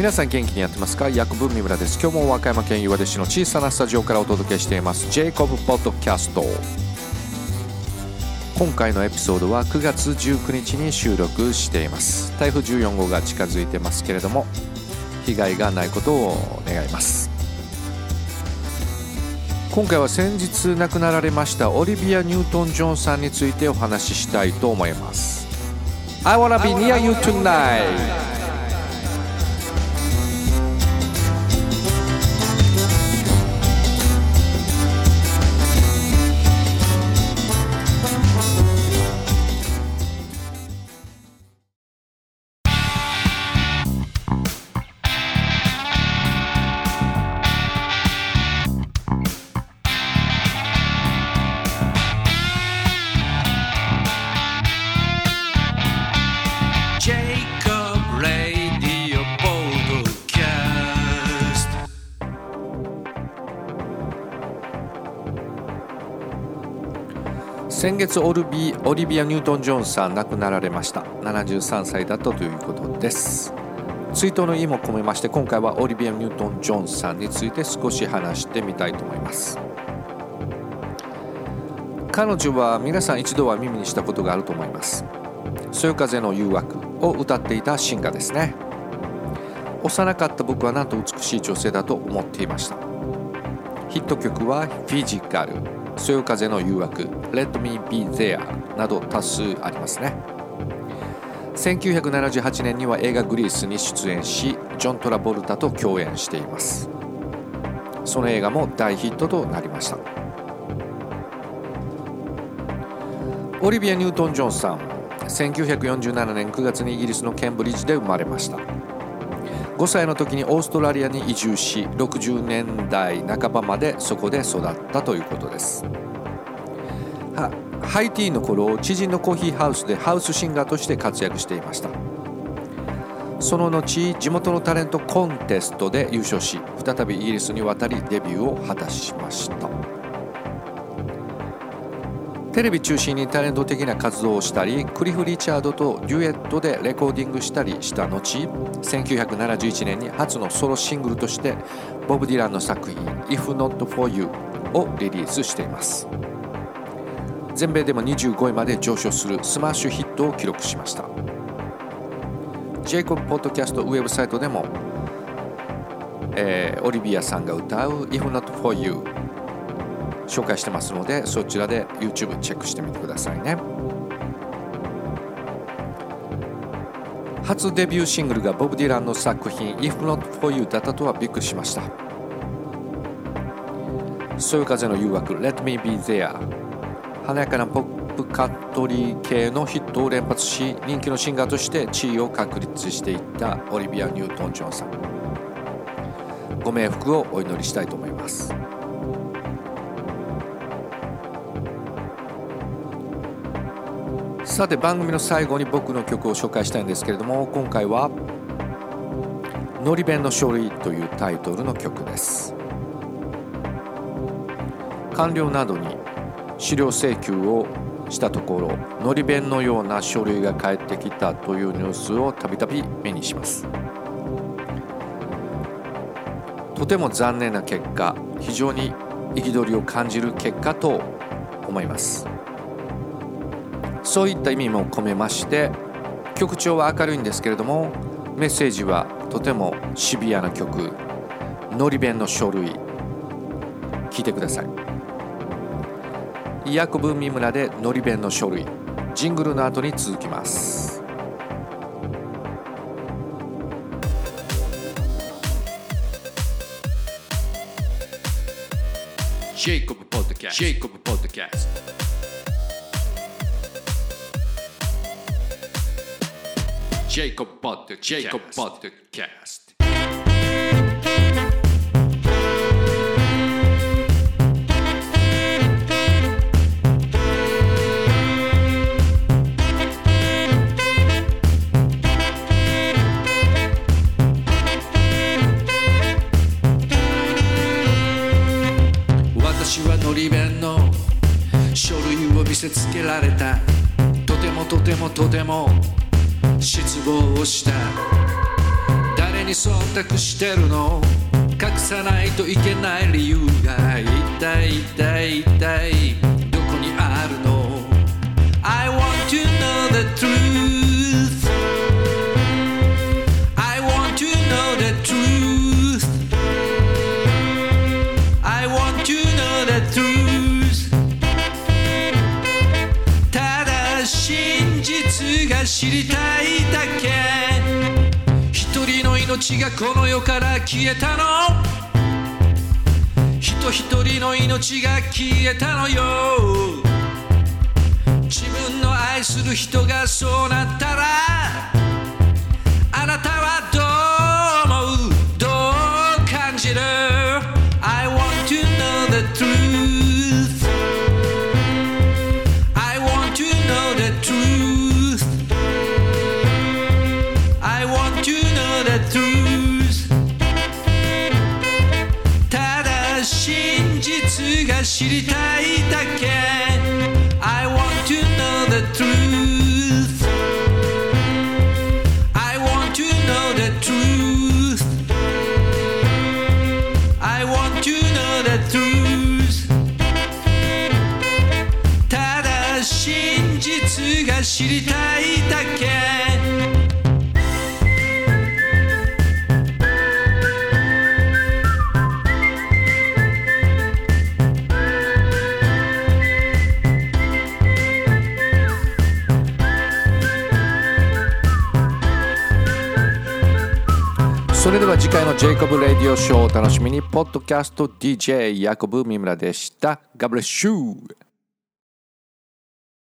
皆さん元気にやってますか？薬文三村です。今日も和歌山県岩出市の小さなスタジオからお届けしています。ジェイコブポッドキャスト今回のエピソードは9月19日に収録しています。台風14号が近づいてますけれども被害がないことを願います。今回は先日亡くなられましたオリビア・ニュートン・ジョンさんについてお話ししたいと思います。I wanna be near you tonight 先月オルビオリビア・ニュートン・ジョンさん亡くなられました。73歳だったということです。追悼の意も込めまして今回はオリビア・ニュートン・ジョンさんについて少し話してみたいと思います。彼女は皆さん一度は耳にしたことがあると思います「そよ風の誘惑」を歌っていたシンガーですね。幼かった僕はなんと美しい女性だと思っていました。ヒット曲は「フィジカル」そよ風の誘惑 Let Me Be There など多数ありますね。1978年には映画グリースに出演しジョン・トラボルタと共演しています。その映画も大ヒットとなりました。オリビア・ニュートン・ジョンさん1947年9月にイギリスのケンブリッジで生まれました。5歳の時にオーストラリアに移住し60年代半ばまでそこで育ったということです。ハイティーの頃知人のコーヒーハウスでハウスシンガーとして活躍していました。その後地元のタレントコンテストで優勝し再びイギリスに渡りデビューを果たしました。テレビ中心にタレント的な活動をしたりクリフ・リチャードとデュエットでレコーディングしたりした後1971年に初のソロシングルとしてボブ・ディランの作品「If Not For You」をリリースしています。全米でも25位まで上昇するスマッシュヒットを記録しました。ジェイコブ・ポッドキャストウェブサイトでも、えー、オリビアさんが歌う「If Not For You」紹介してますのでそちらで YouTube チェックしてみてくださいね。初デビューシングルがボブ・ディランの作品 If Not For You だったとはびっくりしました。そよ風の誘惑 Let Me Be There 華やかなポップカットリー系のヒットを連発し人気のシンガーとして地位を確立していったオリビア・ニュートン・ジョンさん。ご冥福をお祈りしたいと思います。さて番組の最後に僕の曲を紹介したいんですけれども今回は「のり弁の書類」というタイトルの曲です。官僚などに資料請求をしたところのり弁のような書類が返ってきたというニュースをたびたび目にします。とても残念な結果非常に憤りを感じる結果と思います。そういった意味も込めまして曲調は明るいんですけれどもメッセージはとてもシビアな曲「のり弁の書類」聞いてください。医薬分三村でのり弁の書類ジングルの後に続きます。ジェイコブポッドキャストジェイコブポッドキャスト Jacob Podcast. Jacob Podcast. 私はのり弁の書類を見せつけられたとてもとてもとても失望した誰に忖度してるの隠さないといけない理由が一体一体一体どこにあるの I want to know the truth I want to know the truth I want to know the truth ただ真実が知りたい命がこの世から消えたの。人一人の命が消えたのよ。自分の愛する人がそうなったらあなたは真実が知りたいだけ I want to know the truth I want to know the truth I want to know the truth ただ真実が知りたい それでは次回のジェイコブ・レディオショーをお楽しみにポッドキャスト DJ ヤコブ・ミムラでした。ガブレッシュー